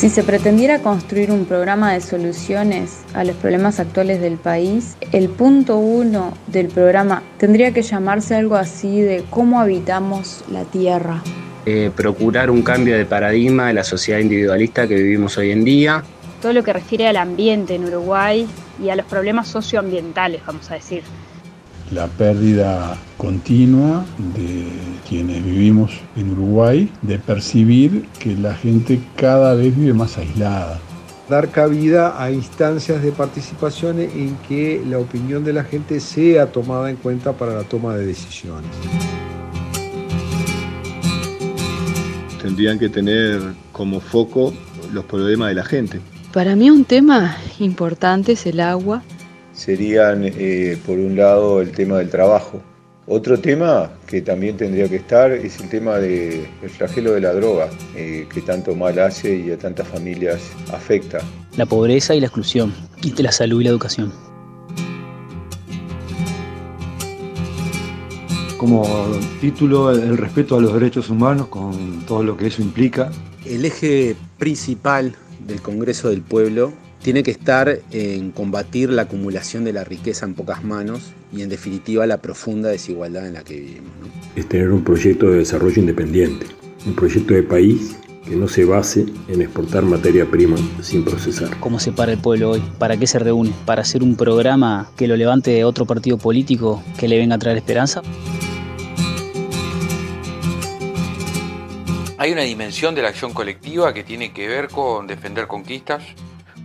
Si se pretendiera construir un programa de soluciones a los problemas actuales del país, el punto uno del programa tendría que llamarse algo así de cómo habitamos la Tierra. Eh, procurar un cambio de paradigma de la sociedad individualista que vivimos hoy en día. Todo lo que refiere al ambiente en Uruguay y a los problemas socioambientales, vamos a decir la pérdida continua de quienes vivimos en Uruguay, de percibir que la gente cada vez vive más aislada. Dar cabida a instancias de participación en que la opinión de la gente sea tomada en cuenta para la toma de decisiones. Tendrían que tener como foco los problemas de la gente. Para mí un tema importante es el agua serían, eh, por un lado, el tema del trabajo. Otro tema que también tendría que estar es el tema del flagelo de la droga, eh, que tanto mal hace y a tantas familias afecta. La pobreza y la exclusión, y de la salud y la educación. Como título, el respeto a los derechos humanos con todo lo que eso implica. El eje principal del Congreso del Pueblo tiene que estar en combatir la acumulación de la riqueza en pocas manos y en definitiva la profunda desigualdad en la que vivimos. Es tener un proyecto de desarrollo independiente, un proyecto de país que no se base en exportar materia prima sin procesar. ¿Cómo se para el pueblo hoy? ¿Para qué se reúne? ¿Para hacer un programa que lo levante otro partido político que le venga a traer esperanza? Hay una dimensión de la acción colectiva que tiene que ver con defender conquistas,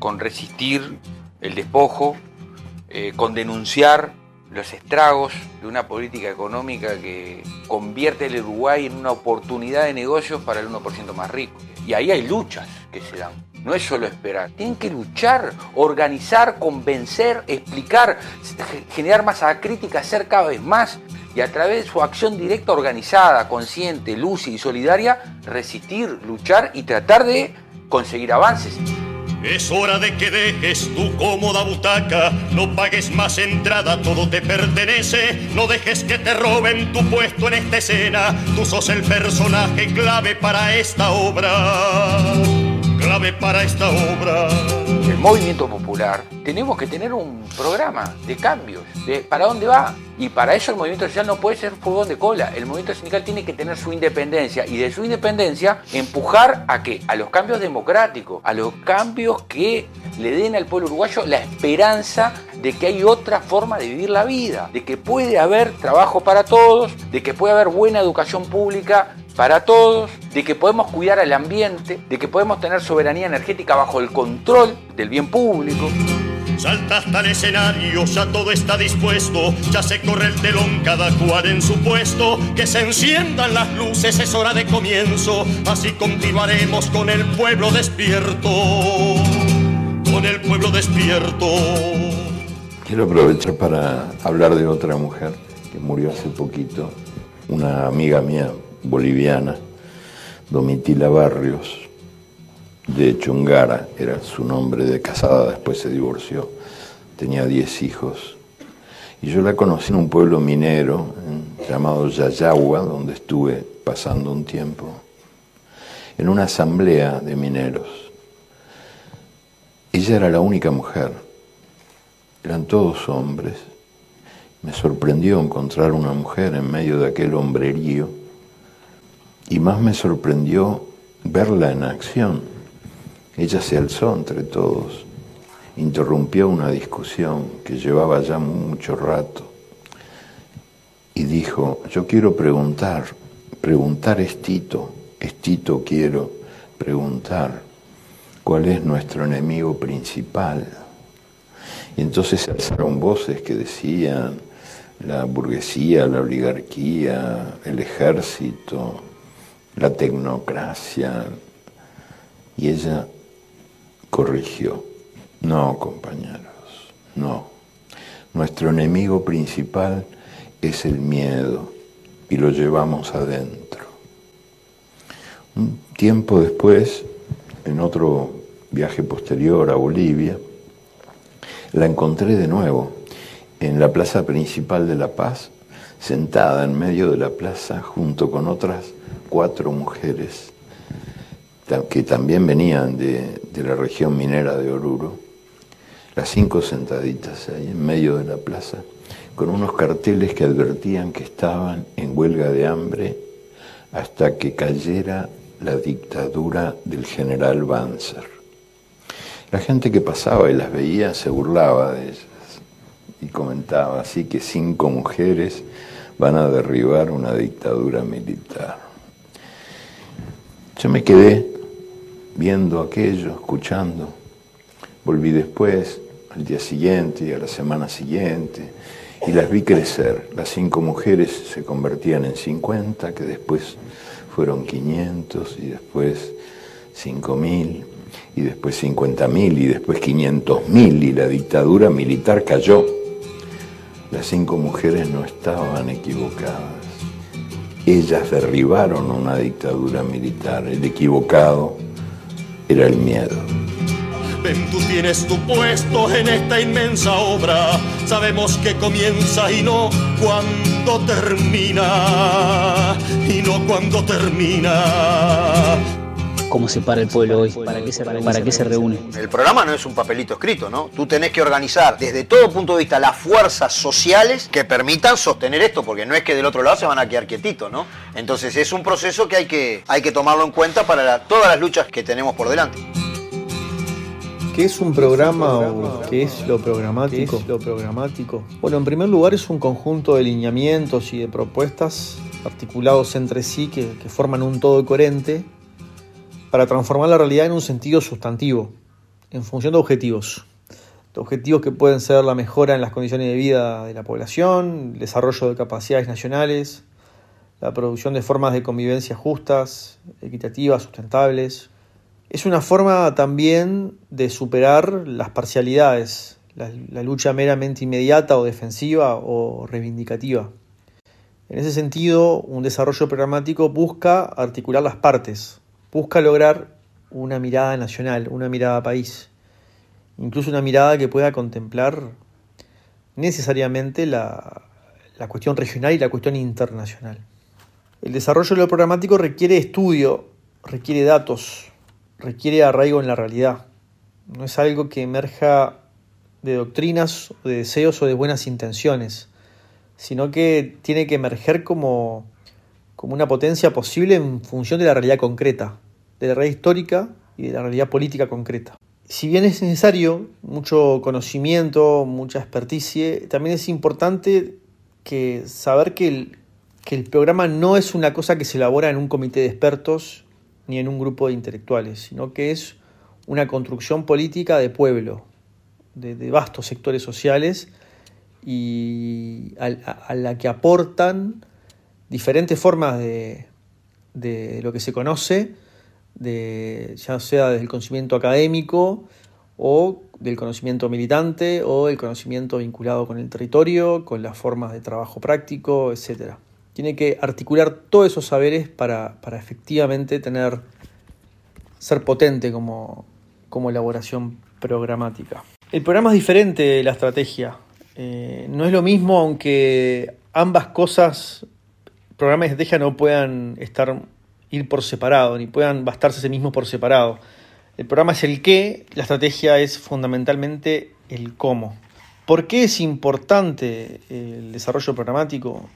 con resistir el despojo, eh, con denunciar los estragos de una política económica que convierte el Uruguay en una oportunidad de negocios para el 1% más rico. Y ahí hay luchas que se dan. No es solo esperar. Tienen que luchar, organizar, convencer, explicar, generar masa crítica, hacer cada vez más y a través de su acción directa, organizada, consciente, lúcida y solidaria, resistir, luchar y tratar de conseguir avances. Es hora de que dejes tu cómoda butaca, no pagues más entrada, todo te pertenece, no dejes que te roben tu puesto en esta escena, tú sos el personaje clave para esta obra, para esta obra. El movimiento popular, tenemos que tener un programa de cambios, de para dónde va, y para eso el movimiento social no puede ser furgón de cola. El movimiento sindical tiene que tener su independencia y de su independencia empujar a qué? A los cambios democráticos, a los cambios que le den al pueblo uruguayo la esperanza de que hay otra forma de vivir la vida, de que puede haber trabajo para todos, de que puede haber buena educación pública para todos, de que podemos cuidar al ambiente, de que podemos tener soberanía energética bajo el control del bien público. Salta hasta el escenario, ya todo está dispuesto, ya se corre el telón, cada cual en su puesto, que se enciendan las luces, es hora de comienzo, así continuaremos con el pueblo despierto, con el pueblo despierto. Quiero aprovechar para hablar de otra mujer que murió hace poquito, una amiga mía boliviana, Domitila Barrios de Chungara, era su nombre de casada, después se divorció, tenía 10 hijos. Y yo la conocí en un pueblo minero llamado Yayagua, donde estuve pasando un tiempo, en una asamblea de mineros. Ella era la única mujer, eran todos hombres. Me sorprendió encontrar una mujer en medio de aquel hombrerío y más me sorprendió verla en acción ella se alzó entre todos, interrumpió una discusión que llevaba ya mucho rato y dijo, yo quiero preguntar, preguntar es Tito, es Tito quiero preguntar, ¿cuál es nuestro enemigo principal? Y entonces se alzaron voces que decían, la burguesía, la oligarquía, el ejército, la tecnocracia. Y ella corrigió. No, compañeros, no. Nuestro enemigo principal es el miedo y lo llevamos adentro. Un tiempo después, en otro viaje posterior a Bolivia, la encontré de nuevo en la plaza principal de La Paz, sentada en medio de la plaza junto con otras cuatro mujeres que también venían de, la región minera de Oruro, las cinco sentaditas ahí en medio de la plaza, con unos carteles que advertían que estaban en huelga de hambre hasta que cayera la dictadura del general Banzer. La gente que pasaba y las veía se burlaba de ellas y comentaba así que cinco mujeres van a derribar una dictadura militar. Yo me quedé viendo aquello, escuchando. Volví después, al día siguiente y a la semana siguiente, y las vi crecer. Las cinco mujeres se convertían en 50, que después fueron 500 y después 5.000 y después 50.000 y después 500.000 y la dictadura militar cayó. Las cinco mujeres no estaban equivocadas. Ellas derribaron una dictadura militar. El equivocado era el miedo. Ven, tú tienes tu puesto en esta inmensa obra. Sabemos que comienza y no cuando termina. Y no cuando termina. ¿Cómo se para el pueblo hoy? ¿Para qué se, para qué se reúne? El programa no es un papelito escrito, ¿no? Tú tenés que organizar desde todo punto de vista las fuerzas sociales que permitan sostener esto, porque no es que del otro lado se van a quedar quietitos, ¿no? Entonces es un proceso que hay que, hay que tomarlo en cuenta para la- todas las luchas que tenemos por delante. ¿Qué es un programa o qué es lo programático? lo programático? Bueno, en primer lugar es un conjunto de lineamientos y de propuestas articulados entre sí que, que forman un todo coherente para transformar la realidad en un sentido sustantivo, en función de objetivos. De objetivos que pueden ser la mejora en las condiciones de vida de la población, el desarrollo de capacidades nacionales, la producción de formas de convivencia justas, equitativas, sustentables, es una forma también de superar las parcialidades, la, la, lucha meramente inmediata o defensiva o reivindicativa. En ese sentido, un desarrollo programático busca articular las partes, busca lograr una mirada nacional, una mirada país, incluso una mirada que pueda contemplar necesariamente la, cuestión regional y la cuestión internacional. El desarrollo de lo programático requiere estudio, requiere datos, requiere arraigo en la realidad. No es algo que emerja de doctrinas, de deseos o de buenas intenciones, sino que tiene que emerger como, como una potencia posible en función de la realidad concreta, de la realidad histórica y de la realidad política concreta. Si bien es necesario mucho conocimiento, mucha experticia, también es importante que saber que el, que el programa no es una cosa que se elabora en un comité de expertos ni en un grupo de intelectuales, sino que es una construcción política de pueblo, de, vastos sectores sociales y a, a, a, la que aportan diferentes formas de, de lo que se conoce, de, ya sea desde el conocimiento académico o del conocimiento militante o el conocimiento vinculado con el territorio, con las formas de trabajo práctico, etcétera tiene que articular todos esos saberes para, para efectivamente tener, ser potente como, como, elaboración programática. El programa es diferente de la estrategia. Eh, no es lo mismo aunque ambas cosas, programa y estrategia, no puedan estar, ir por separado, ni puedan bastarse a sí mismos por separado. El programa es el qué, la estrategia es fundamentalmente el cómo. ¿Por qué es importante el desarrollo programático?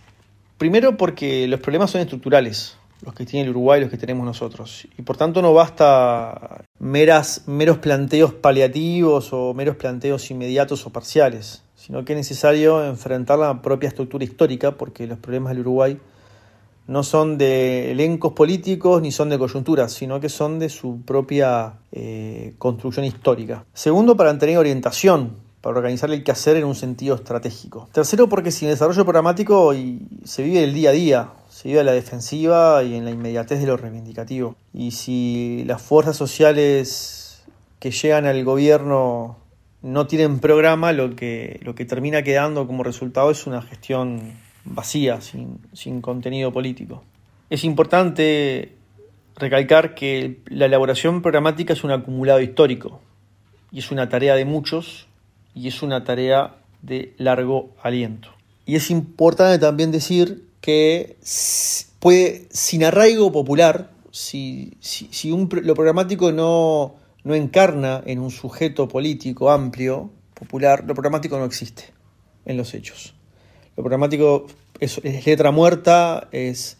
Primero porque los problemas son estructurales, los que tiene el Uruguay y los que tenemos nosotros. Y por tanto no basta meras, meros planteos paliativos o meros planteos inmediatos o parciales, sino que es necesario enfrentar la propia estructura histórica porque los problemas del Uruguay no son de elencos políticos ni son de coyunturas, sino que son de su propia eh, construcción histórica. Segundo, para tener orientación para organizar el quehacer en un sentido estratégico. Tercero, porque sin desarrollo programático y se vive el día a día, se vive a la defensiva y en la inmediatez de lo reivindicativo. Y si las fuerzas sociales que llegan al gobierno no tienen programa, lo que, lo que termina quedando como resultado es una gestión vacía, sin, sin contenido político. Es importante recalcar que la elaboración programática es un acumulado histórico y es una tarea de muchos y es una tarea de largo aliento. Y es importante también decir que puede, sin arraigo popular si, si, un, lo programático no, no encarna en un sujeto político amplio, popular, lo programático no existe en los hechos. Lo programático es, letra muerta, es,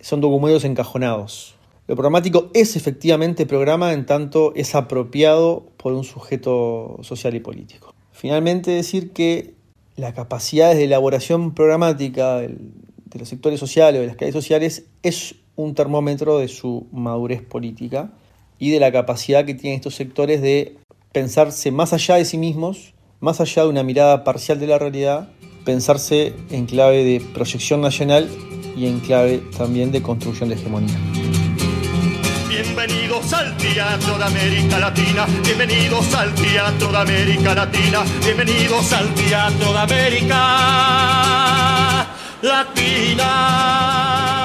son documentos encajonados. Lo programático es efectivamente programa en tanto es apropiado por un sujeto social y político. Finalmente decir que las capacidades de elaboración programática de los sectores sociales o de las calles sociales es un termómetro de su madurez política y de la capacidad que tienen estos sectores de pensarse más allá de sí mismos, más allá de una mirada parcial de la realidad, pensarse en clave de proyección nacional y en clave también de construcción de hegemonía. Bienvenidos al Teatro de América Latina, bienvenidos al Teatro de América Latina, bienvenidos al Teatro de América Latina.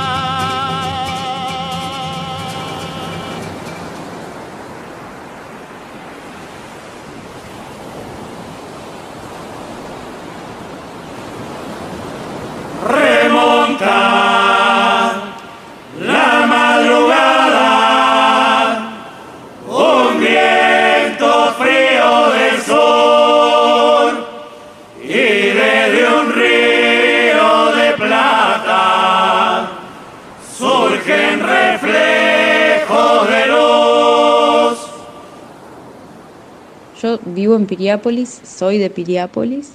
La madrugada, un viento frío del sur y desde un río de plata surgen reflejos de luz. Yo vivo en Piriápolis, soy de Piriápolis,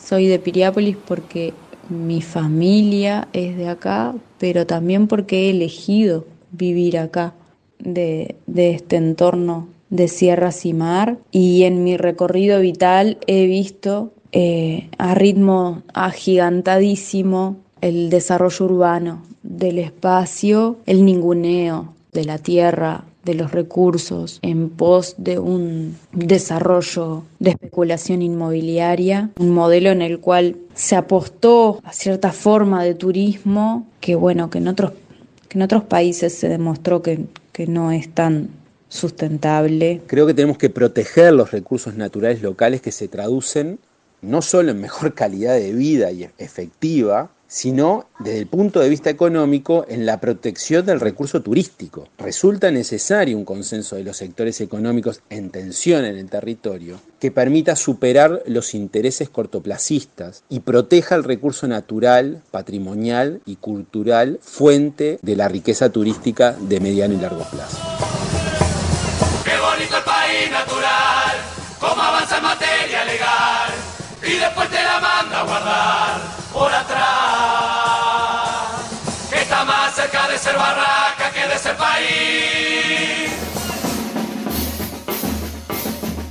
soy de Piriápolis porque mi familia es de acá, pero también porque he elegido vivir acá, de, este entorno de sierras y mar. Y en mi recorrido vital he visto eh, a ritmo agigantadísimo el desarrollo urbano del espacio, el ninguneo de la tierra, de los recursos en pos de un desarrollo de especulación inmobiliaria, un modelo en el cual se apostó a cierta forma de turismo que bueno, que en otros, que en otros países se demostró que, que no es tan sustentable. Creo que tenemos que proteger los recursos naturales locales que se traducen no solo en mejor calidad de vida y efectiva, sino desde el punto de vista económico en la protección del recurso turístico. Resulta necesario un consenso de los sectores económicos en tensión en el territorio que permita superar los intereses cortoplacistas y proteja el recurso natural, patrimonial y cultural, fuente de la riqueza turística de mediano y largo plazo. Qué bonito el país natural, cómo avanza materia legal y después te la manda a guardar ser país.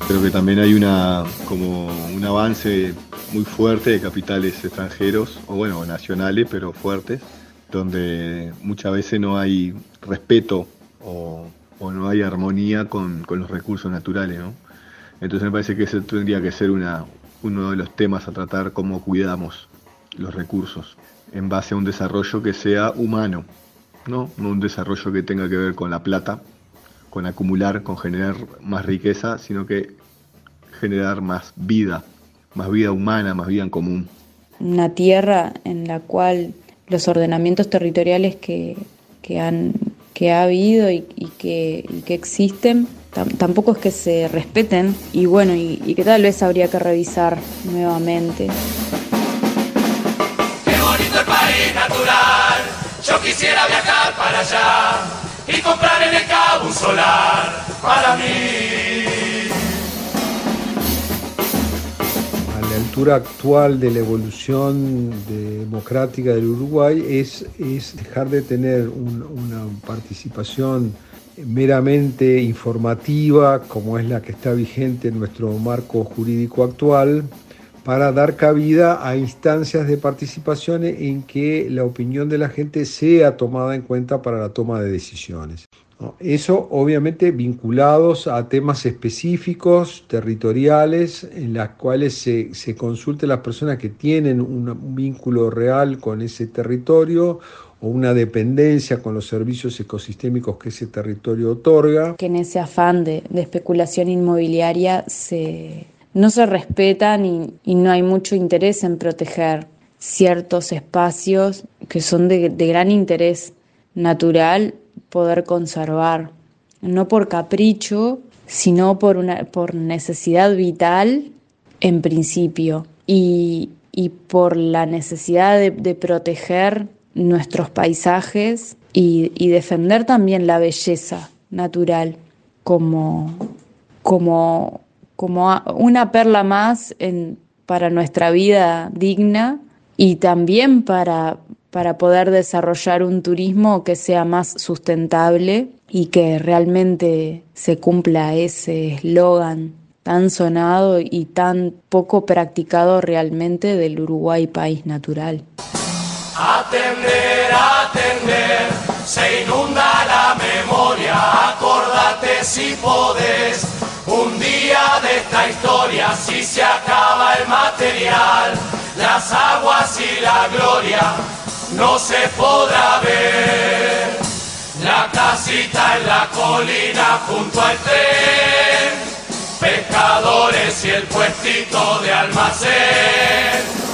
Creo que también hay una como un avance muy fuerte de capitales extranjeros, o bueno, nacionales, pero fuertes, donde muchas veces no hay respeto o, no hay armonía con, con, los recursos naturales, ¿no? Entonces me parece que ese tendría que ser una, uno de los temas a tratar, cómo cuidamos los recursos en base a un desarrollo que sea humano, ¿no? no un desarrollo que tenga que ver con la plata, con acumular, con generar más riqueza, sino que generar más vida, más vida humana, más vida en común. Una tierra en la cual los ordenamientos territoriales que, que han, que ha habido y, que, y que existen tampoco es que se respeten y bueno, y, que tal vez habría que revisar nuevamente. Qué bonito el país natural, yo quisiera y comprar en el cabo un solar para mí. A la altura actual de la evolución democrática del Uruguay es, es dejar de tener una participación meramente informativa, como es la que está vigente en nuestro marco jurídico actual, para dar cabida a instancias de participación en que la opinión de la gente sea tomada en cuenta para la toma de decisiones. Eso obviamente vinculados a temas específicos, territoriales, en las cuales se, se consulte las personas que tienen un vínculo real con ese territorio o una dependencia con los servicios ecosistémicos que ese territorio otorga. Que en ese afán de, especulación inmobiliaria se, no se respetan y, no hay mucho interés en proteger ciertos espacios que son de, gran interés natural poder conservar, no por capricho, sino por, una, por necesidad vital en principio. Y, y por la necesidad de, de proteger nuestros paisajes y, y, defender también la belleza natural como, como, como una perla más para nuestra vida digna y también para, para poder desarrollar un turismo que sea más sustentable y que realmente se cumpla ese eslogan tan sonado y tan poco practicado realmente del Uruguay país natural. Atender, atender, se inunda la memoria, acordate si podés, un día de esta historia, si se acaba el material, las aguas y la gloria, no se podrá ver. La casita en la colina junto al tren, pescadores y el puestito de almacén.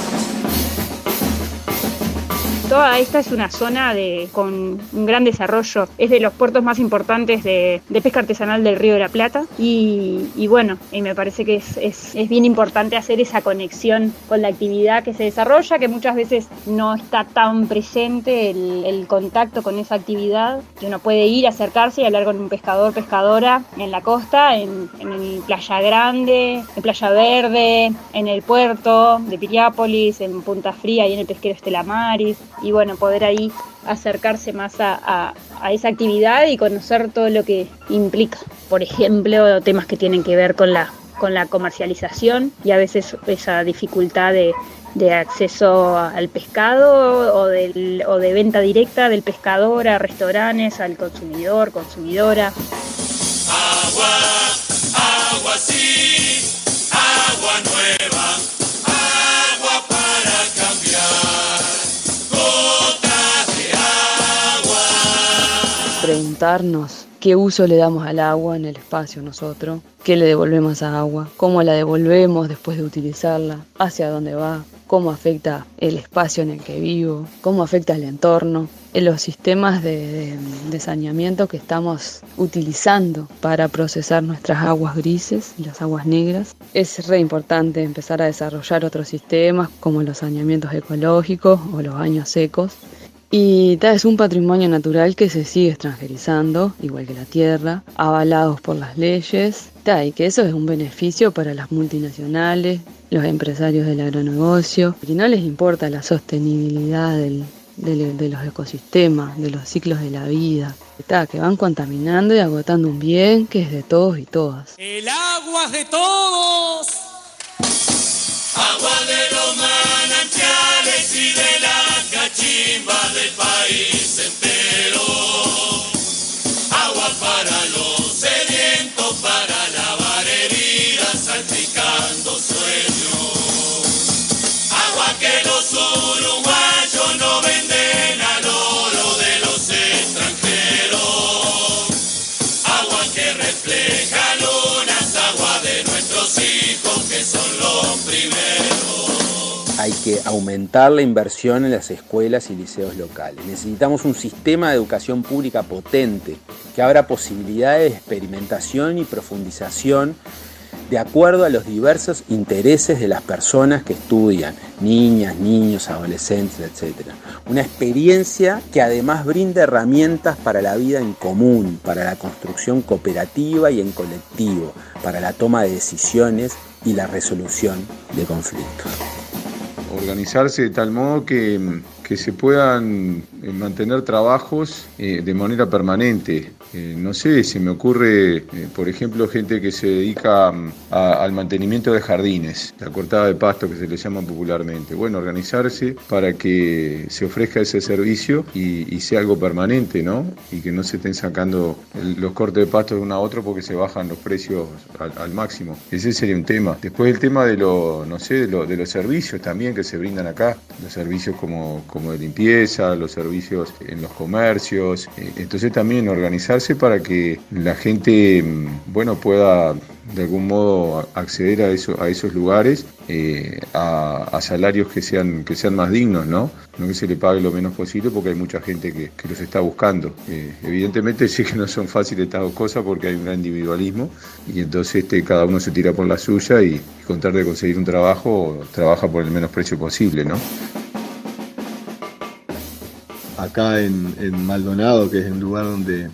Toda esta es una zona con un gran desarrollo, es de los puertos más importantes de, pesca artesanal del Río de la Plata. Y, bueno, me parece que es, bien importante hacer esa conexión con la actividad que se desarrolla, que muchas veces no está tan presente el, el contacto con esa actividad, que uno puede ir, acercarse y hablar con un pescador, pescadora en la costa, en, en Playa Grande, en Playa Verde, en el puerto de Piriápolis, en Punta Fría y en el pesquero Estela Maris y bueno, poder ahí acercarse más a, esa actividad y conocer todo lo que implica. Por ejemplo, temas que tienen que ver con la, con la comercialización y a veces esa dificultad de, acceso al pescado o, de venta directa del pescador a restaurantes, al consumidor, consumidora. Agua preguntarnos qué uso le damos al agua en el espacio nosotros, qué le devolvemos a agua, cómo la devolvemos después de utilizarla, hacia dónde va, cómo afecta el espacio en el que vivo, cómo afecta el entorno, en los sistemas de, de, de saneamiento que estamos utilizando para procesar nuestras aguas grises y las aguas negras. Es re importante empezar a desarrollar otros sistemas como los saneamientos ecológicos o los baños secos y es un patrimonio natural que se sigue extranjerizando, igual que la tierra, avalados por las leyes, y que eso es un beneficio para las multinacionales, los empresarios del agronegocio, y no les importa la sostenibilidad del, de, de, los ecosistemas, de los ciclos de la vida, está, que van contaminando y agotando un bien que es de todos y todas. El agua es de todos. Agua de los Hay que aumentar la inversión en las escuelas y liceos locales. Necesitamos un sistema de educación pública potente que abra posibilidades de experimentación y profundización de acuerdo a los diversos intereses de las personas que estudian, niñas, niños, adolescentes, etc. Una experiencia que además brinda herramientas para la vida en común, para la construcción cooperativa y en colectivo, para la toma de decisiones y la resolución de conflictos. Organizarse de tal modo que, que se puedan mantener trabajos eh, de manera permanente. Eh, no sé, se me ocurre, eh, por ejemplo, gente que se dedica a, al mantenimiento de jardines, la cortada de pasto que se le llama popularmente. Bueno, organizarse para que se ofrezca ese servicio y, y sea algo permanente, ¿no? Y que no se estén sacando los cortes de pasto de uno a otro porque se bajan los precios al, máximo. Ese sería un tema. Después el tema de, lo, no sé, de, lo, de los servicios también que se brindan acá, los servicios como como de limpieza, los servicios en los comercios. Eh, entonces también organizarse para que la gente, mm, bueno, pueda de algún modo acceder a, eso, a esos lugares eh, a, salarios que sean, que sean más dignos, ¿no? No que se le pague lo menos posible porque hay mucha gente que, los está buscando. Eh, evidentemente sí que no son fáciles estas dos cosas porque hay un gran individualismo y entonces este, cada uno se tira por la suya y, y con de conseguir un trabajo trabaja por el menos precio posible, ¿no? Acá en, Maldonado, que es el lugar donde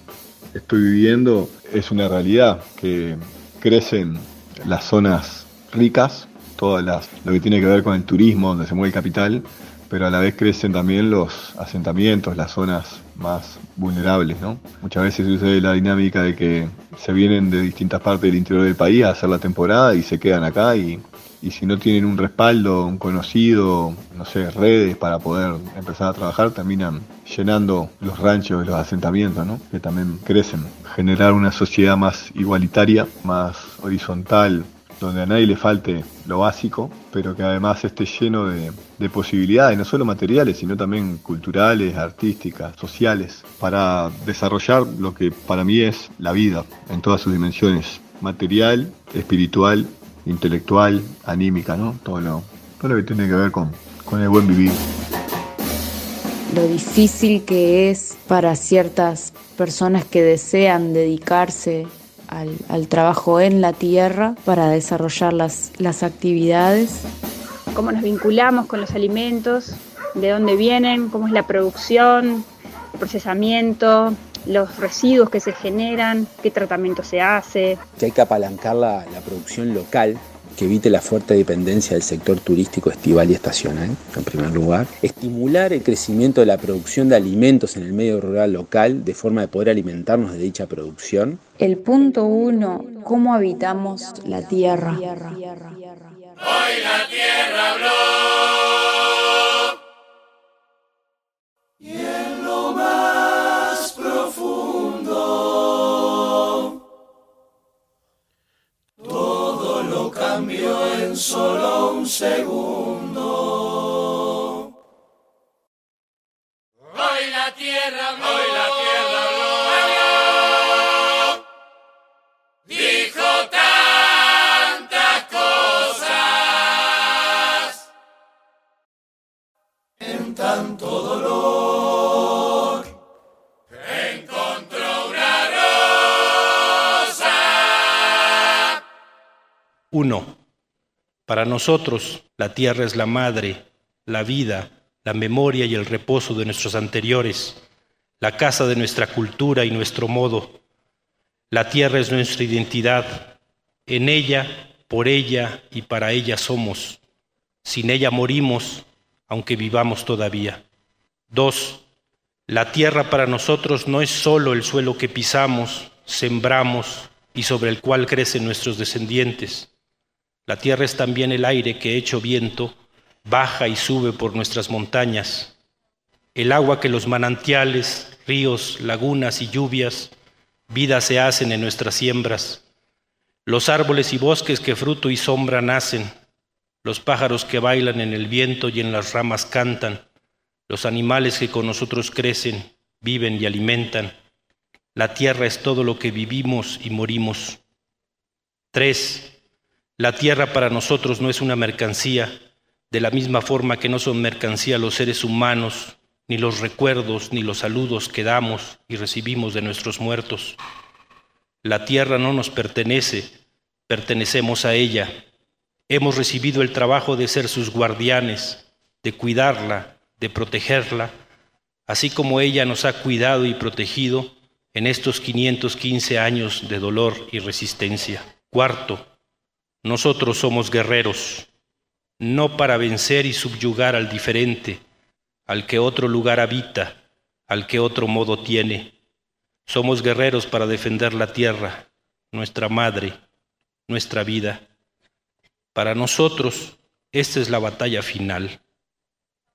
estoy viviendo, es una realidad que crecen las zonas ricas, todas las, lo que tiene que ver con el turismo, donde se mueve el capital, pero a la vez crecen también los asentamientos, las zonas más vulnerables, ¿no? Muchas veces sucede la dinámica de que se vienen de distintas partes del interior del país a hacer la temporada y se quedan acá y, y si no tienen un respaldo, un conocido, no sé, redes para poder empezar a trabajar, terminan llenando los ranchos los asentamientos, ¿no? Que también crecen. Generar una sociedad más igualitaria, más horizontal, donde a nadie le falte lo básico, pero que además esté lleno de, posibilidades, no solo materiales, sino también culturales, artísticas, sociales, para desarrollar lo que para mí es la vida en todas sus dimensiones, material, espiritual, intelectual, anímica, ¿no? Todo lo, todo lo que tiene que ver con, con el buen vivir. Lo difícil que es para ciertas personas que desean dedicarse al, trabajo en la tierra para desarrollar las, las actividades. Cómo nos vinculamos con los alimentos, de dónde vienen, cómo es la producción, el procesamiento, los residuos que se generan, qué tratamiento se hace. Que hay que apalancar la, la producción local que evite la fuerte dependencia del sector turístico estival y estacional, en primer lugar. Estimular el crecimiento de la producción de alimentos en el medio rural local de forma de poder alimentarnos de dicha producción. El punto uno, ¿cómo habitamos la tierra? Hoy la tierra habló. Más profundo cambió en solo un segundo. Hoy la tierra hoy la tierra habló, dijo tantas cosas en tanto dolor. Uno. Para nosotros, la tierra es la madre, la vida, la memoria y el reposo de nuestros anteriores, la casa de nuestra cultura y nuestro modo. La tierra es nuestra identidad. En ella, por ella y para ella somos. Sin ella morimos, aunque vivamos todavía. Dos, la tierra para nosotros no es solo el suelo que pisamos, sembramos y sobre el cual crecen nuestros descendientes. La tierra es también el aire que, hecho viento, baja y sube por nuestras montañas, el agua que los manantiales, ríos, lagunas y lluvias, vida se hacen en nuestras siembras, los árboles y bosques que fruto y sombra nacen, los pájaros que bailan en el viento y en las ramas cantan, los animales que con nosotros crecen, viven y alimentan. La tierra es todo lo que vivimos y morimos. Tres, la tierra para nosotros no es una mercancía, de la misma forma que no son mercancía los seres humanos, ni los recuerdos, ni los saludos que damos y recibimos de nuestros muertos. La tierra no nos pertenece, pertenecemos a ella. Hemos recibido el trabajo de ser sus guardianes, de cuidarla, de protegerla, así como ella nos ha cuidado y protegido en estos 515 años de dolor y resistencia. Cuarto, nosotros somos guerreros, no para vencer y subyugar al diferente, al que otro lugar habita, al que otro modo tiene. Somos guerreros para defender la tierra, nuestra madre, nuestra vida. Para nosotros, esta es la batalla final.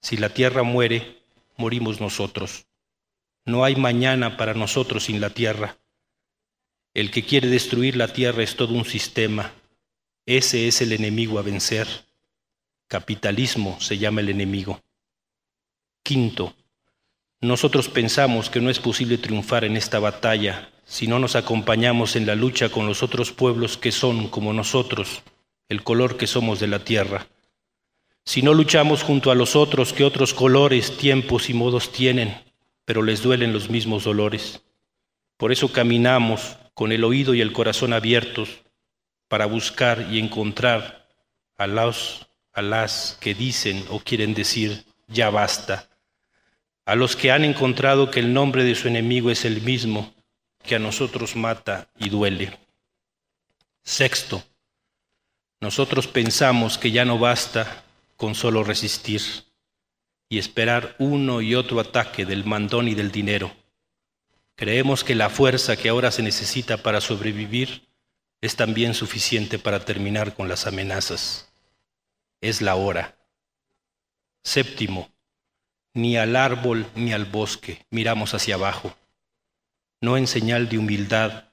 Si la tierra muere, morimos nosotros. No hay mañana para nosotros sin la tierra. El que quiere destruir la tierra es todo un sistema ese es el enemigo a vencer. Capitalismo se llama el enemigo. Quinto, nosotros pensamos que no es posible triunfar en esta batalla si no nos acompañamos en la lucha con los otros pueblos que son, como nosotros, el color que somos de la tierra. Si no luchamos junto a los otros que otros colores, tiempos y modos tienen, pero les duelen los mismos dolores. Por eso caminamos con el oído y el corazón abiertos para buscar y encontrar a los, a las que dicen o quieren decir ya basta, a los que han encontrado que el nombre de su enemigo es el mismo que a nosotros mata y duele. Sexto, nosotros pensamos que ya no basta con solo resistir y esperar uno y otro ataque del mandón y del dinero. Creemos que la fuerza que ahora se necesita para sobrevivir es también suficiente para terminar con las amenazas. Es la hora. Séptimo, ni al árbol ni al bosque miramos hacia abajo, no en señal de humildad,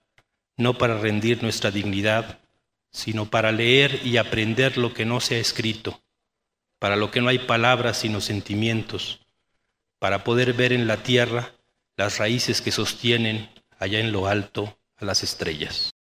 no para rendir nuestra dignidad, sino para leer y aprender lo que no se ha escrito, para lo que no hay palabras sino sentimientos, para poder ver en la tierra las raíces que sostienen allá en lo alto a las estrellas.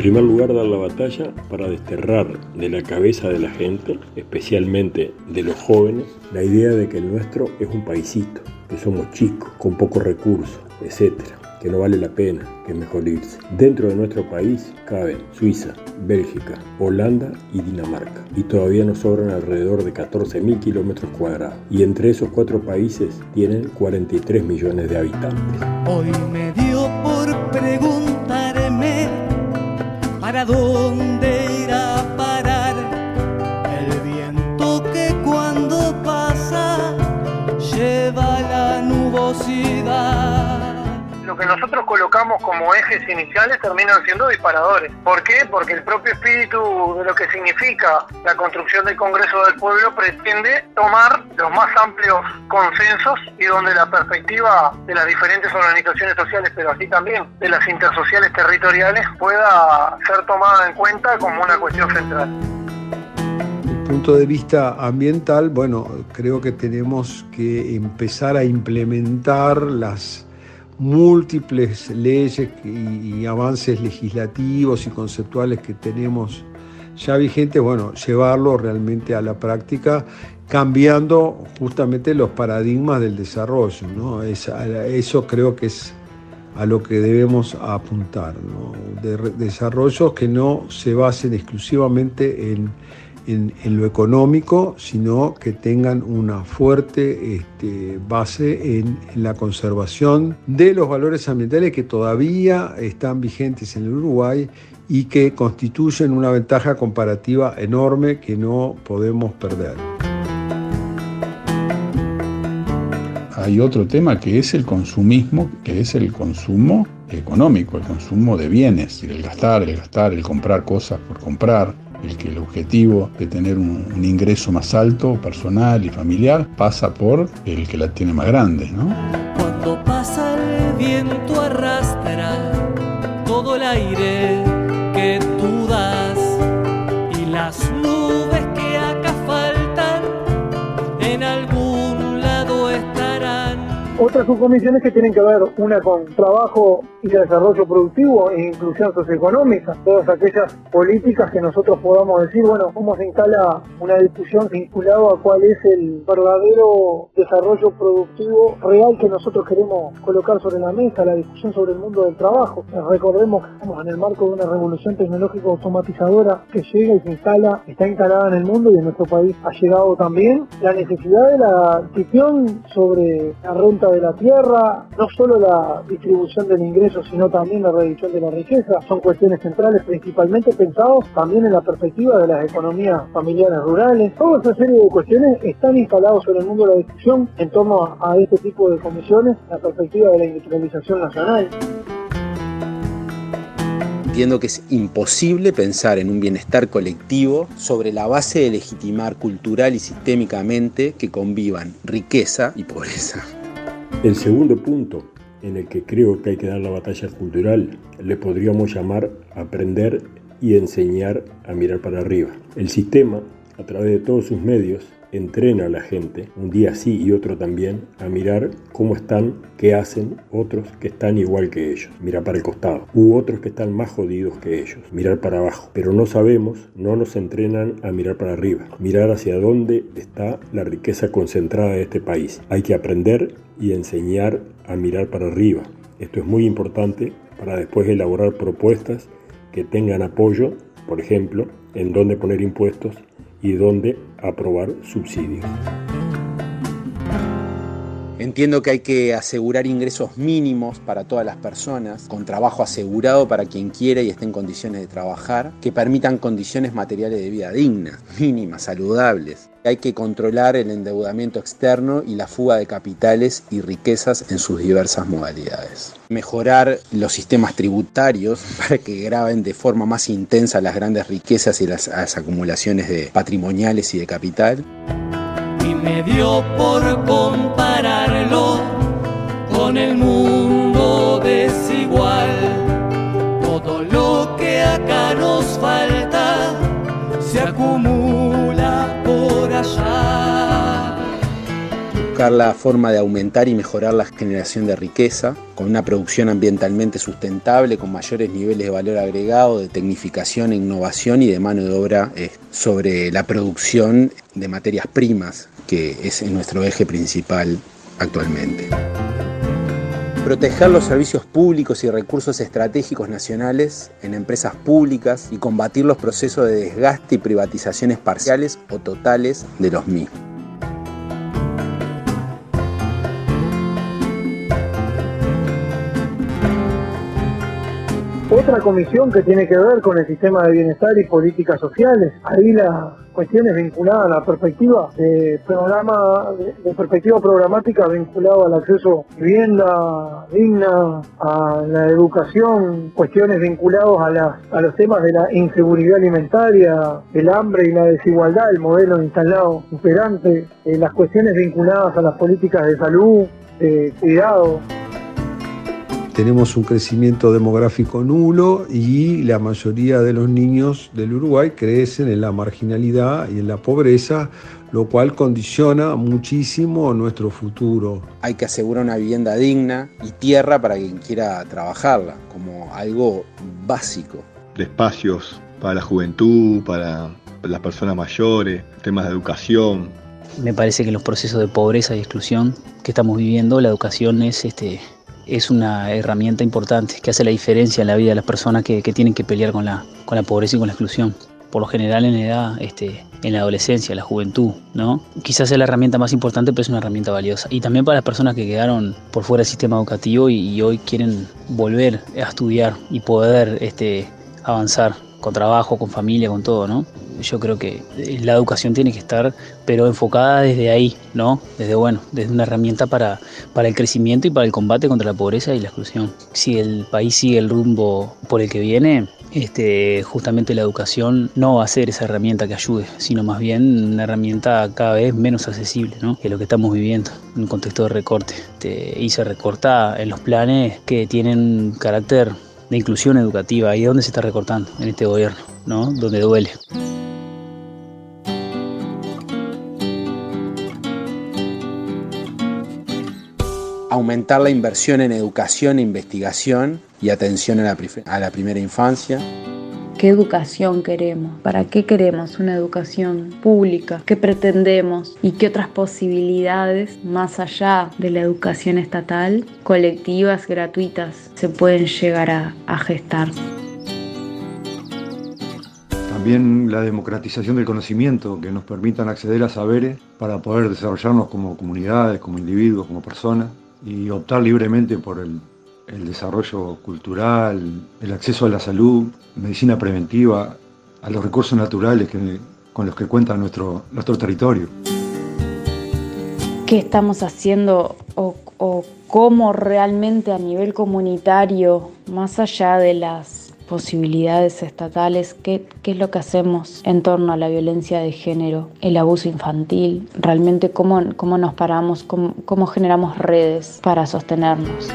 Primer lugar, dar la batalla para desterrar de la cabeza de la gente, especialmente de los jóvenes, la idea de que el nuestro es un paisito, que somos chicos, con pocos recursos, etc., que no vale la pena, que es mejor irse. Dentro de nuestro país caben Suiza, Bélgica, Holanda y Dinamarca, y todavía nos sobran alrededor de 14.000 kilómetros cuadrados, y entre esos cuatro países tienen 43 millones de habitantes. Hoy me dio por preguntarme ¿Para dónde nosotros colocamos como ejes iniciales terminan siendo disparadores. ¿Por qué? Porque el propio espíritu de lo que significa la construcción del Congreso del Pueblo pretende tomar los más amplios consensos y donde la perspectiva de las diferentes organizaciones sociales, pero así también de las intersociales territoriales, pueda ser tomada en cuenta como una cuestión central punto de vista ambiental, bueno, creo que tenemos que empezar a implementar las múltiples leyes y, avances legislativos y conceptuales que tenemos ya vigentes, bueno, llevarlo realmente a la práctica, cambiando justamente los paradigmas del desarrollo. ¿no? eso creo que es a lo que debemos apuntar, desarrollos que no se basen exclusivamente en en, lo económico, sino que tengan una fuerte este, base en, la conservación de los valores ambientales que todavía están vigentes en el Uruguay y que constituyen una ventaja comparativa enorme que no podemos perder. Hay otro tema que es el consumismo, que es el consumo económico, el consumo de bienes, el gastar, el gastar, el comprar cosas por comprar, el que el objetivo de tener un, ingreso más alto, personal y familiar, pasa por el que la tiene más grande, ¿no? Cuando pasa el viento arrastra todo el aire que tú das y las nubes que acá faltan en algún lado estarán. Otras subcomisiones que tienen que ver una con trabajo y desarrollo productivo e inclusión socioeconómica, todas aquellas políticas que nosotros podamos decir, bueno, cómo se instala una discusión vinculada a cuál es el verdadero desarrollo productivo real que nosotros queremos colocar sobre la mesa, la discusión sobre el mundo del trabajo. Recordemos que estamos en el marco de una revolución tecnológica automatizadora que llega y se instala, está instalada en el mundo y en nuestro país ha llegado también la necesidad de la discusión sobre la renta de la tierra, no solo la distribución del ingreso ingresos, sino también la reducción de la riqueza. Son cuestiones centrales principalmente pensados también en la perspectiva de las economías familiares rurales. Toda esa serie de cuestiones están instalados en el mundo de la discusión en torno a este tipo de comisiones, la perspectiva de la industrialización nacional. Entiendo que es imposible pensar en un bienestar colectivo sobre la base de legitimar cultural y sistémicamente que convivan riqueza y pobreza. El segundo punto en el que creo que hay que dar la batalla cultural le podríamos llamar aprender y enseñar a mirar para arriba. El sistema, a través de todos sus medios, entrena a la gente, un día sí y otro también, a mirar cómo están, qué hacen otros que están igual que ellos, mirar para el costado, u otros que están más jodidos que ellos, mirar para abajo. Pero no sabemos, no nos entrenan a mirar para arriba, mirar hacia dónde está la riqueza concentrada de este país. Hay que aprender y enseñar a mirar para arriba. Esto es muy importante para después elaborar propuestas que tengan apoyo, por ejemplo, en dónde poner impuestos y dónde aprobar subsidios. Entiendo que hay que asegurar ingresos mínimos para todas las personas, con trabajo asegurado para quien quiera y esté en condiciones de trabajar, que permitan condiciones materiales de vida dignas, mínimas, saludables. Hay que controlar el endeudamiento externo y la fuga de capitales y riquezas en sus diversas modalidades. Mejorar los sistemas tributarios para que graben de forma más intensa las grandes riquezas y las, acumulaciones de patrimoniales y de capital y me dio por compararlo con el mundo La forma de aumentar y mejorar la generación de riqueza con una producción ambientalmente sustentable, con mayores niveles de valor agregado, de tecnificación e innovación y de mano de obra eh, sobre la producción de materias primas, que es nuestro eje principal actualmente. Proteger los servicios públicos y recursos estratégicos nacionales en empresas públicas y combatir los procesos de desgaste y privatizaciones parciales o totales de los mismos. Otra comisión que tiene que ver con el sistema de bienestar y políticas sociales. Ahí las cuestiones vinculadas a la perspectiva de programa, de perspectiva programática vinculado al acceso a vivienda digna, a la educación, cuestiones vinculadas a, a los temas de la inseguridad alimentaria, el hambre y la desigualdad, el modelo instalado operante, eh, las cuestiones vinculadas a las políticas de salud, cuidado tenemos un crecimiento demográfico nulo y la mayoría de los niños del Uruguay crecen en la marginalidad y en la pobreza, lo cual condiciona muchísimo nuestro futuro. Hay que asegurar una vivienda digna y tierra para quien quiera trabajarla, como algo básico. De espacios para la juventud, para las personas mayores, temas de educación. Me parece que en los procesos de pobreza y exclusión que estamos viviendo, la educación es este, es una herramienta importante que hace la diferencia en la vida de las personas que, tienen que pelear con la, con la pobreza y con la exclusión. Por lo general en la edad, este, en la adolescencia, la juventud, ¿no? Quizás sea la herramienta más importante, pero es una herramienta valiosa. Y también para las personas que quedaron por fuera del sistema educativo y, hoy quieren volver a estudiar y poder este, avanzar con trabajo, con familia, con todo, ¿no? Yo creo que eh, la educación tiene que estar, pero enfocada desde ahí, ¿no? Desde, bueno, desde una herramienta para, para el crecimiento y para el combate contra la pobreza y la exclusión. Si el país sigue el rumbo por el que viene, este, justamente la educación no va a ser esa herramienta que ayude, sino más bien una herramienta cada vez menos accesible, ¿no? que lo que estamos viviendo en un contexto de recorte. Este, y se recorta en los planes que tienen carácter de inclusión educativa. ¿Y dónde se está recortando? En este gobierno, ¿no? Donde duele. Aumentar la inversión en educación investigación y atención a la, a la primera infancia ¿Qué educación queremos? ¿Para qué queremos una educación pública? ¿Qué pretendemos? ¿Y qué otras posibilidades, más allá de la educación estatal, colectivas, gratuitas, se pueden llegar a, gestar? También la democratización del conocimiento, que nos permitan acceder a saberes para poder desarrollarnos como comunidades, como individuos, como personas y optar libremente por el el desarrollo cultural, el acceso a la salud, medicina preventiva, a los recursos naturales que, con los que cuenta nuestro, nuestro territorio. ¿Qué estamos haciendo o, cómo realmente a nivel comunitario, más allá de las posibilidades estatales, ¿qué, qué, es lo que hacemos en torno a la violencia de género, el abuso infantil, realmente cómo, cómo nos paramos, cómo generamos redes para sostenernos.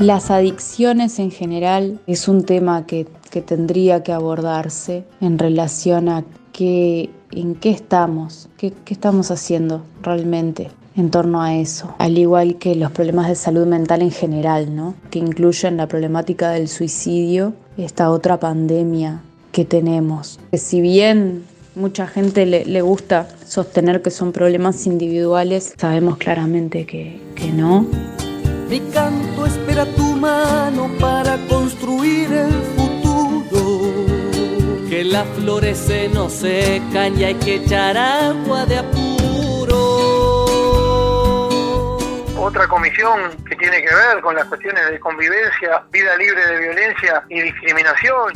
Las adicciones en general es un tema que, que tendría que abordarse en relación a qué, en qué estamos, qué, qué estamos haciendo realmente en torno a eso, al igual que los problemas de salud mental en general, ¿no? que incluyen la problemática del suicidio, esta otra pandemia que tenemos. Que si bien mucha gente le, le, gusta sostener que son problemas individuales, sabemos claramente que, que no. Mi canto espera tu mano para construir el futuro. Que las flores se nos secan y hay que echar agua de apuro. Otra comisión que tiene que ver con las cuestiones de convivencia, vida libre de violencia y discriminación.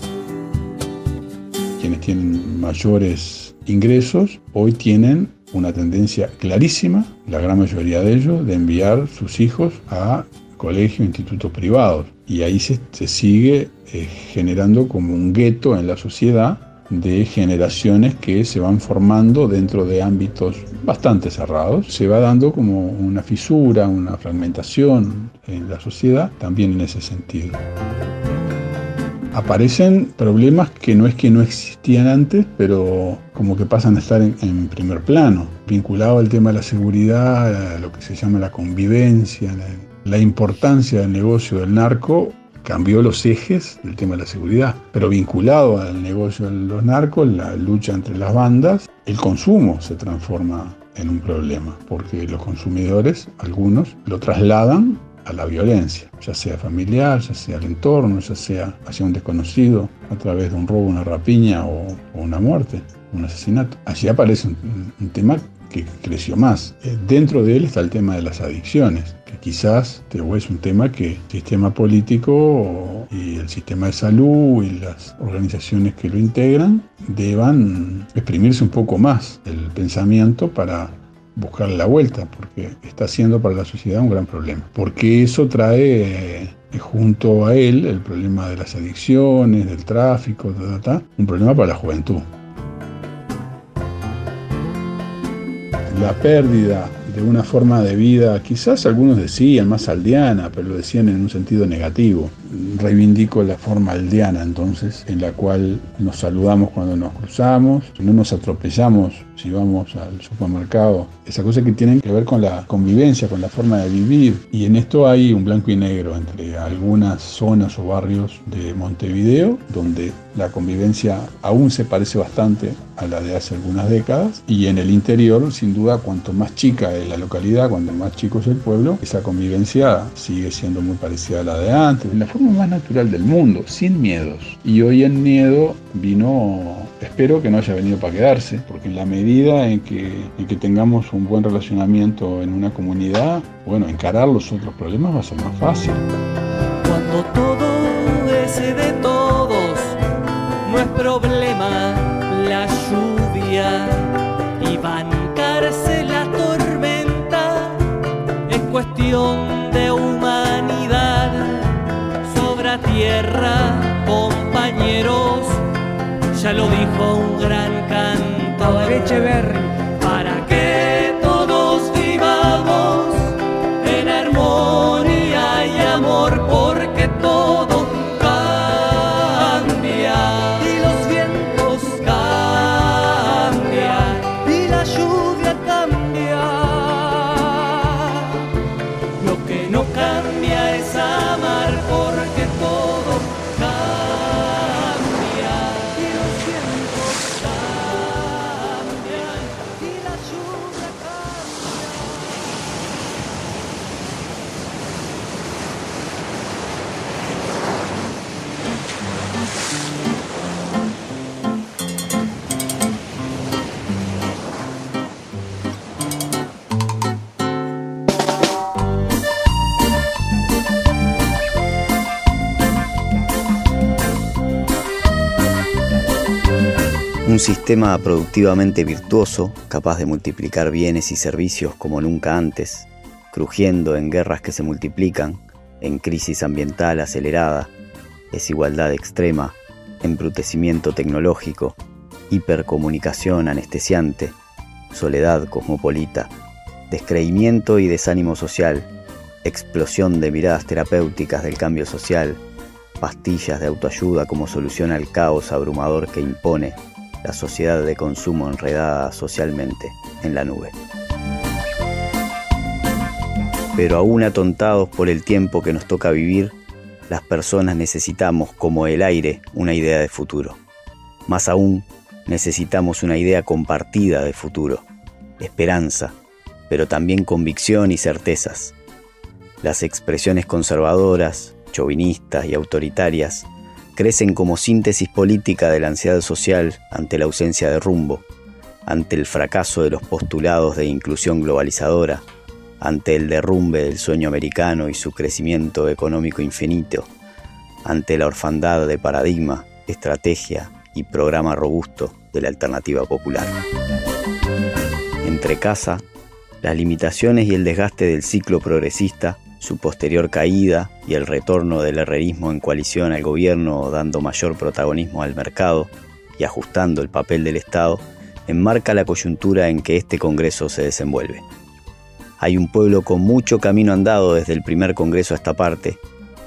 Quienes tienen mayores ingresos hoy tienen una tendencia clarísima, la gran mayoría de ellos, de enviar sus hijos a colegios, institutos privados. Y ahí se, sigue eh, generando como un gueto en la sociedad de generaciones que se van formando dentro de ámbitos bastante cerrados. Se va dando como una fisura, una fragmentación en la sociedad, también en ese sentido aparecen problemas que no es que no existían antes, pero como que pasan a estar en, primer plano, vinculado al tema de la seguridad, a lo que se llama la convivencia, la, la importancia del negocio del narco cambió los ejes del tema de la seguridad, pero vinculado al negocio de los narcos, la lucha entre las bandas, el consumo se transforma en un problema, porque los consumidores, algunos, lo trasladan a la violencia, ya sea familiar, ya sea al entorno, ya sea hacia un desconocido, a través de un robo, una rapiña o, o una muerte, un asesinato. Allí aparece un, un tema que creció más. Dentro de él está el tema de las adicciones, que quizás es un tema que el sistema político y el sistema de salud y las organizaciones que lo integran deban exprimirse un poco más el pensamiento para buscarle la vuelta, porque está siendo para la sociedad un gran problema. Porque eso trae eh, junto a él el problema de las adicciones, del tráfico, un problema para la juventud. La pérdida de una forma de vida, quizás algunos decían más aldeana, pero lo decían en un sentido negativo. Reivindico la forma aldeana entonces, en la cual nos saludamos cuando nos cruzamos, no nos atropellamos si vamos al supermercado, esas cosas que tienen que ver con la convivencia, con la forma de vivir. Y en esto hay un blanco y negro entre algunas zonas o barrios de Montevideo, donde la convivencia aún se parece bastante a la de hace algunas décadas, y en el interior, sin duda, cuanto más chica es la localidad, cuanto más chico es el pueblo, esa convivencia sigue siendo muy parecida a la de antes, forma más natural del mundo, sin miedos. Y hoy el miedo vino, espero que no haya venido para quedarse, porque en la medida en que, en que tengamos un buen relacionamiento en una comunidad, bueno, encarar los otros problemas va a ser más fácil. Cuando todo es de todos, no es problema compañeros, ya lo dijo un gran cantor. Sistema productivamente virtuoso, capaz de multiplicar bienes y servicios como nunca antes, crujiendo en guerras que se multiplican, en crisis ambiental acelerada, desigualdad extrema, embrutecimiento tecnológico, hipercomunicación anestesiante, soledad cosmopolita, descreimiento y desánimo social, explosión de miradas terapéuticas del cambio social, pastillas de autoayuda como solución al caos abrumador que impone la sociedad de consumo enredada socialmente en la nube. Pero aún atontados por el tiempo que nos toca vivir, las personas necesitamos, como el aire, una idea de futuro. Más aún, necesitamos una idea compartida de futuro, esperanza, pero también convicción y certezas. Las expresiones conservadoras, chauvinistas y autoritarias crecen como síntesis política de la ansiedad social ante la ausencia de rumbo, ante el fracaso de los postulados de inclusión globalizadora, ante el derrumbe del sueño americano y su crecimiento económico infinito, ante la orfandad de paradigma, estrategia y programa robusto de la alternativa popular. Entre casa, las limitaciones y el desgaste del ciclo progresista su posterior caída y el retorno del herrerismo en coalición al gobierno dando mayor protagonismo al mercado y ajustando el papel del Estado, enmarca la coyuntura en que este Congreso se desenvuelve. Hay un pueblo con mucho camino andado desde el primer Congreso a esta parte,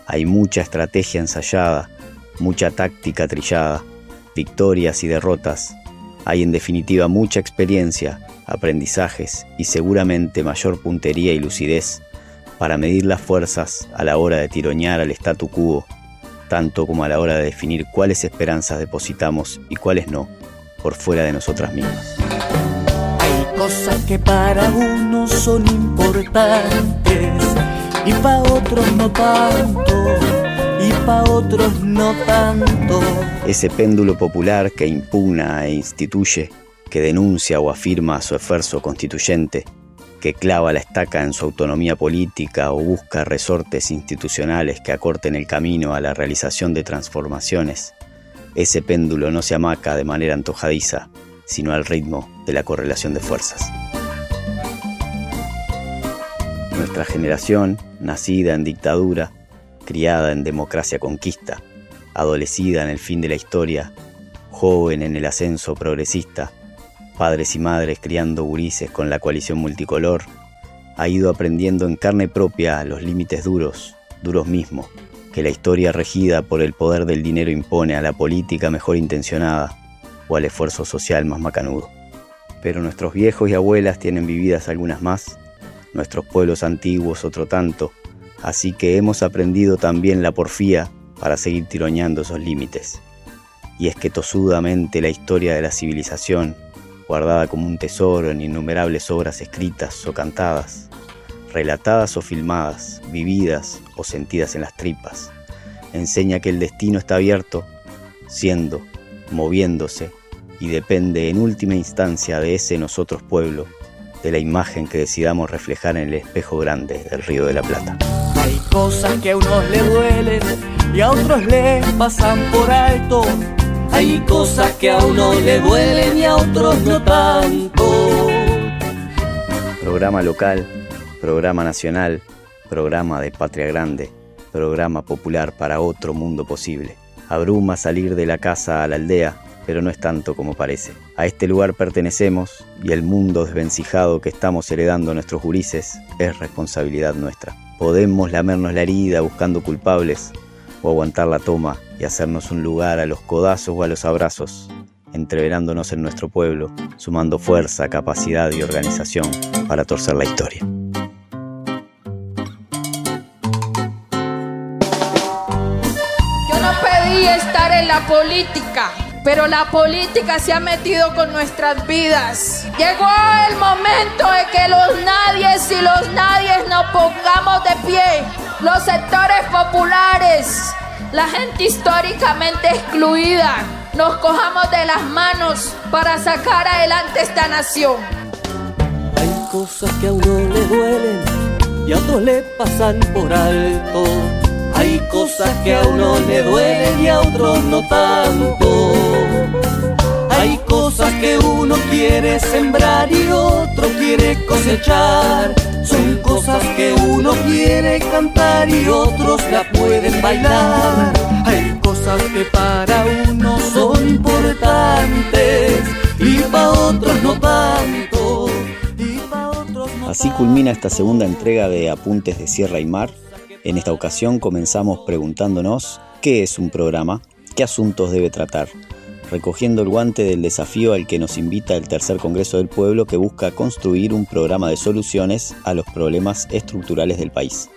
hay mucha estrategia ensayada, mucha táctica trillada, victorias y derrotas, hay en definitiva mucha experiencia, aprendizajes y seguramente mayor puntería y lucidez para medir las fuerzas a la hora de tiroñar al statu quo, tanto como a la hora de definir cuáles esperanzas depositamos y cuáles no, por fuera de nosotras mismas. Hay cosas que para unos son importantes y para otros no tanto, y para otros no tanto. Ese péndulo popular que impugna e instituye, que denuncia o afirma su esfuerzo constituyente, que clava la estaca en su autonomía política o busca resortes institucionales que acorten el camino a la realización de transformaciones, ese péndulo no se amaca de manera antojadiza, sino al ritmo de la correlación de fuerzas. Nuestra generación, nacida en dictadura, criada en democracia conquista, adolecida en el fin de la historia, joven en el ascenso progresista, padres y madres criando gurises con la coalición multicolor, ha ido aprendiendo en carne propia los límites duros, duros mismos, que la historia regida por el poder del dinero impone a la política mejor intencionada o al esfuerzo social más macanudo. Pero nuestros viejos y abuelas tienen vividas algunas más, nuestros pueblos antiguos otro tanto, así que hemos aprendido también la porfía para seguir tiroñando esos límites. Y es que tosudamente la historia de la civilización guardada como un tesoro en innumerables obras escritas o cantadas, relatadas o filmadas, vividas o sentidas en las tripas. Enseña que el destino está abierto, siendo, moviéndose, y depende en última instancia de ese nosotros pueblo, de la imagen que decidamos reflejar en el espejo grande del Río de la Plata. Hay cosas que a unos le duelen y a otros les pasan por alto hay cosas que a uno le duelen y a otros no tanto. Programa local, programa nacional, programa de Patria Grande, programa popular para otro mundo posible. Abruma salir de la casa a la aldea, pero no es tanto como parece. A este lugar pertenecemos y el mundo desvencijado que estamos heredando nuestros gurises es responsabilidad nuestra. Podemos lamernos la herida buscando culpables o aguantar la toma y hacernos un lugar a los codazos o a los abrazos, entreverándonos en nuestro pueblo, sumando fuerza, capacidad y organización para torcer la historia. Yo no pedí estar en la política, pero la política se ha metido con nuestras vidas. Llegó el momento de que los nadies y los nadies nos pongamos de pie. Los sectores populares, la gente históricamente excluida, nos cojamos de las manos para sacar adelante esta nación. Hay cosas que a uno le duelen y a otros le pasan por alto. Hay cosas que a uno le duelen y a otros no tanto. Hay cosas que uno quiere sembrar y otro quiere cosechar. Son cosas que uno quiere cantar y otros la pueden bailar. Hay cosas que para uno son importantes y para otros no tanto. Así culmina esta segunda entrega de Apuntes de Sierra y Mar. En esta ocasión comenzamos preguntándonos qué es un programa, qué asuntos debe tratar, recogiendo el guante del desafío al que nos invita el Tercer Congreso del Pueblo que busca construir un programa de soluciones a los problemas estructurales del país.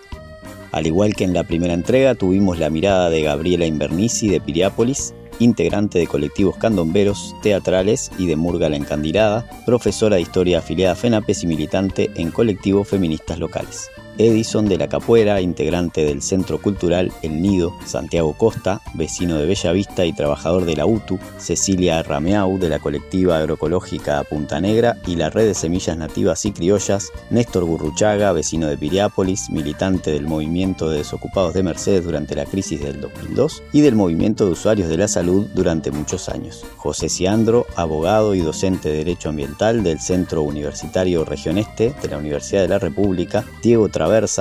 Al igual que en la primera entrega tuvimos la mirada de Gabriela Invernici de Piriápolis, integrante de colectivos candomberos, teatrales y de Murga la Encandilada, profesora de historia afiliada a FENAPES y militante en colectivos feministas locales. Edison de la Capuera, integrante del Centro Cultural El Nido, Santiago Costa, vecino de Bellavista y trabajador de la UTU, Cecilia Rameau de la colectiva agroecológica Punta Negra y la red de semillas nativas y criollas, Néstor Gurruchaga, vecino de Piriápolis, militante del movimiento de desocupados de Mercedes durante la crisis del 2002 y del movimiento de usuarios de la salud durante muchos años, José Ciandro, abogado y docente de Derecho Ambiental del Centro Universitario Región Este de la Universidad de la República, Diego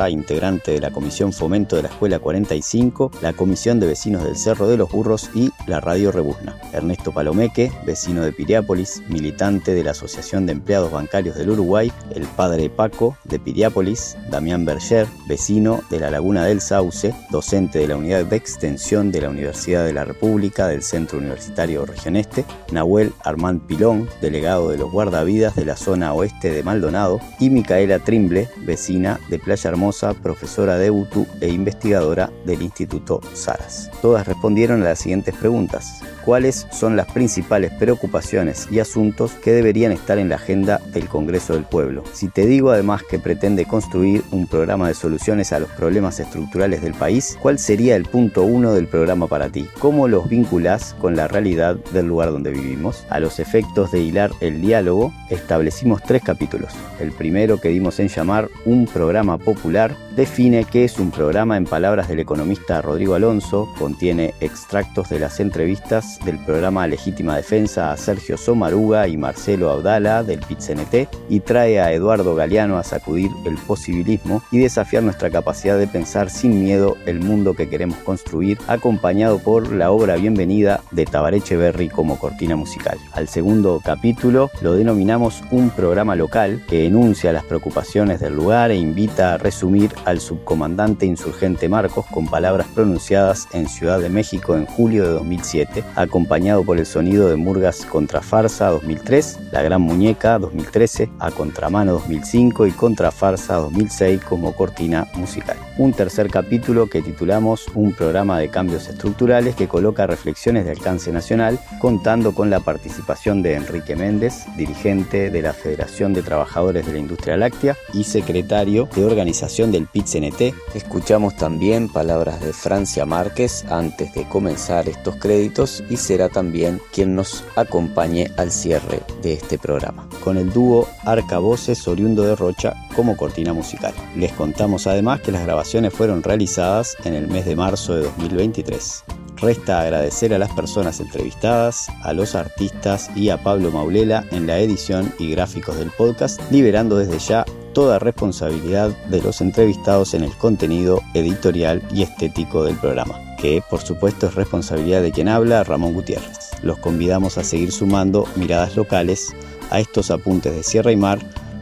Integrante de la Comisión Fomento de la Escuela 45, la Comisión de Vecinos del Cerro de los Burros y la Radio Rebuzna. Ernesto Palomeque, vecino de Piriápolis, militante de la Asociación de Empleados Bancarios del Uruguay, el padre Paco de Piriápolis, Damián Berger, vecino de la Laguna del Sauce, docente de la Unidad de Extensión de la Universidad de la República del Centro Universitario Región Este, Nahuel Armand Pilón, delegado de los guardavidas de la zona oeste de Maldonado, y Micaela Trimble, vecina de Playa Hermosa, profesora de UTU e investigadora del Instituto Saras. Todas respondieron a las siguientes preguntas. ¿Cuáles son las principales preocupaciones y asuntos que deberían estar en la agenda del Congreso del Pueblo? Si te digo además que pretende construir un programa de soluciones a los problemas estructurales del país, ¿cuál sería el punto uno del programa para ti? ¿Cómo los vinculas con la realidad del lugar donde vivimos? A los efectos de hilar el diálogo, establecimos tres capítulos. El primero que dimos en llamar Un programa popular define qué es un programa en palabras del economista Rodrigo Alonso, contiene extractos de las entrevistas del programa Legítima Defensa a Sergio Somaruga y Marcelo Audala del PITCNT y trae a Eduardo Galeano a sacudir el posibilismo y desafiar nuestra capacidad de pensar sin miedo el mundo que queremos construir, acompañado por la obra bienvenida de Tabaré Berry como cortina musical. Al segundo capítulo lo denominamos un programa local que enuncia las preocupaciones del lugar e invita resumir al subcomandante insurgente Marcos con palabras pronunciadas en Ciudad de México en julio de 2007, acompañado por el sonido de Murgas contra Farsa 2003, La Gran Muñeca 2013, A Contramano 2005 y Contra Farsa 2006 como cortina musical. Un tercer capítulo que titulamos Un programa de cambios estructurales que coloca reflexiones de alcance nacional, contando con la participación de Enrique Méndez, dirigente de la Federación de Trabajadores de la Industria Láctea y secretario de organización del PIT-CNT. Escuchamos también palabras de Francia Márquez antes de comenzar estos créditos y será también quien nos acompañe al cierre de este programa, con el dúo Arca Voces oriundo de Rocha como cortina musical. Les contamos además que las grabaciones fueron realizadas en el mes de marzo de 2023. Resta agradecer a las personas entrevistadas, a los artistas y a Pablo Maulela en la edición y gráficos del podcast, liberando desde ya toda responsabilidad de los entrevistados en el contenido editorial y estético del programa, que por supuesto es responsabilidad de quien habla, Ramón Gutiérrez. Los convidamos a seguir sumando miradas locales a estos apuntes de Sierra y Mar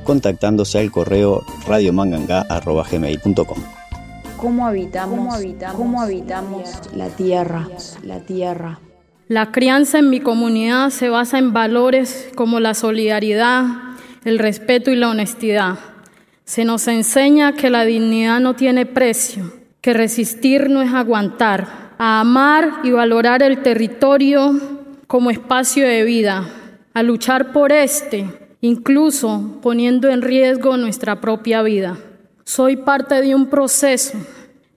contactándose al correo radiomanganga.gmail.com. ¿Cómo habitamos, cómo habitamos, cómo habitamos la tierra, la tierra? La crianza en mi comunidad se basa en valores como la solidaridad, el respeto y la honestidad. Se nos enseña que la dignidad no tiene precio, que resistir no es aguantar, a amar y valorar el territorio como espacio de vida, a luchar por este, incluso poniendo en riesgo nuestra propia vida. Soy parte de un proceso,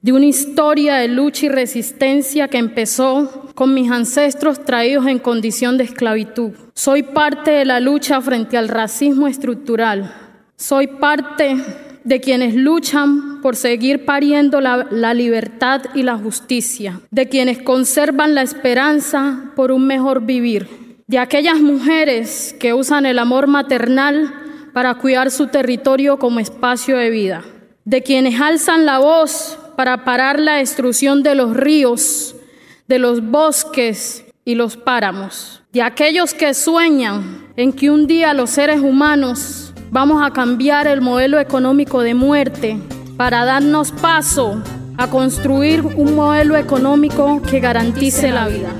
de una historia de lucha y resistencia que empezó con mis ancestros traídos en condición de esclavitud. Soy parte de la lucha frente al racismo estructural. Soy parte de quienes luchan por seguir pariendo la, la, libertad y la justicia, de quienes conservan la esperanza por un mejor vivir. De aquellas mujeres que usan el amor maternal para cuidar su territorio como espacio de vida, de quienes alzan la voz para parar la destrucción de los ríos, de los bosques y los páramos, de aquellos que sueñan en que un día los seres humanos vamos a cambiar el modelo económico de muerte para darnos paso a construir un modelo económico que garantice la vida.